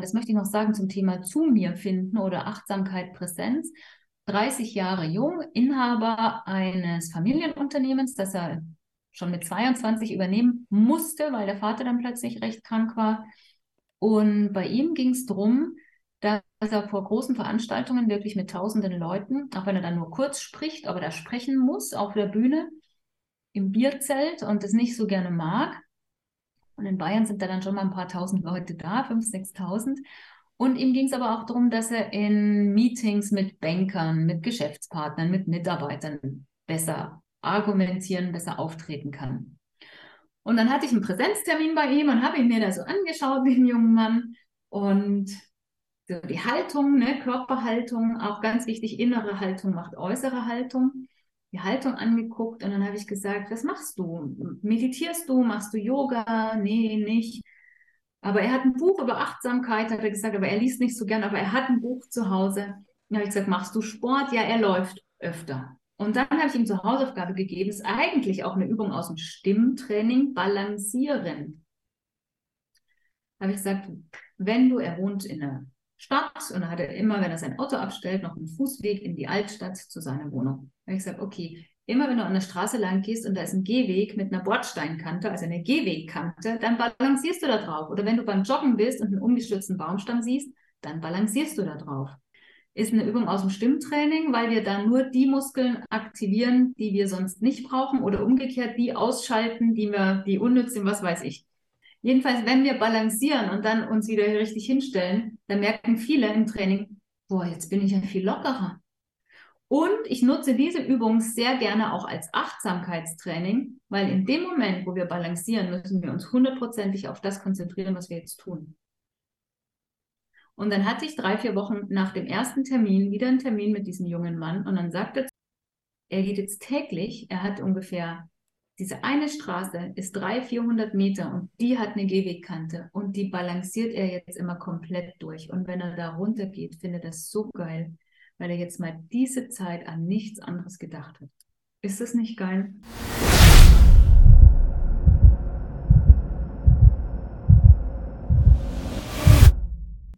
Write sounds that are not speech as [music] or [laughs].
das möchte ich noch sagen zum Thema zu mir finden oder Achtsamkeit, Präsenz. 30 Jahre jung, Inhaber eines Familienunternehmens, das er schon mit 22 übernehmen musste, weil der Vater dann plötzlich recht krank war. Und bei ihm ging es darum, dass er vor großen Veranstaltungen wirklich mit tausenden Leuten, auch wenn er dann nur kurz spricht, aber da sprechen muss auf der Bühne, im Bierzelt und das nicht so gerne mag. Und in Bayern sind da dann schon mal ein paar tausend Leute da, 5.000, 6.000. Und ihm ging es aber auch darum, dass er in Meetings mit Bankern, mit Geschäftspartnern, mit Mitarbeitern besser argumentieren, besser auftreten kann. Und dann hatte ich einen Präsenztermin bei ihm und habe ihn mir da so angeschaut, [laughs] den jungen Mann. Und so die Haltung, ne, Körperhaltung, auch ganz wichtig, innere Haltung macht äußere Haltung. Die Haltung angeguckt und dann habe ich gesagt, was machst du? Meditierst du? Machst du Yoga? Nee, nicht. Aber er hat ein Buch über Achtsamkeit, hat er gesagt, aber er liest nicht so gern, aber er hat ein Buch zu Hause. Dann habe ich gesagt, machst du Sport? Ja, er läuft öfter. Und dann habe ich ihm zur Hausaufgabe gegeben, ist eigentlich auch eine Übung aus dem Stimmtraining, balancieren. Da habe ich gesagt, wenn du, er wohnt in einer Stadt und da hat er immer, wenn er sein Auto abstellt, noch einen Fußweg in die Altstadt zu seiner Wohnung. Da habe ich gesagt, okay, immer wenn du an der Straße lang gehst und da ist ein Gehweg mit einer Bordsteinkante, also eine Gehwegkante, dann balancierst du da drauf. Oder wenn du beim Joggen bist und einen umgestürzten Baumstamm siehst, dann balancierst du da drauf ist eine Übung aus dem Stimmtraining, weil wir dann nur die Muskeln aktivieren, die wir sonst nicht brauchen oder umgekehrt die ausschalten, die wir, die unnütz sind, was weiß ich. Jedenfalls, wenn wir balancieren und dann uns wieder richtig hinstellen, dann merken viele im Training, boah, jetzt bin ich ja viel lockerer. Und ich nutze diese Übung sehr gerne auch als Achtsamkeitstraining, weil in dem Moment, wo wir balancieren, müssen wir uns hundertprozentig auf das konzentrieren, was wir jetzt tun. Und dann hatte ich drei, vier Wochen nach dem ersten Termin wieder einen Termin mit diesem jungen Mann und dann sagte er, er geht jetzt täglich, er hat ungefähr, diese eine Straße ist 300, 400 Meter und die hat eine Gehwegkante und die balanciert er jetzt immer komplett durch. Und wenn er da runter geht, findet er das so geil, weil er jetzt mal diese Zeit an nichts anderes gedacht hat. Ist das nicht geil?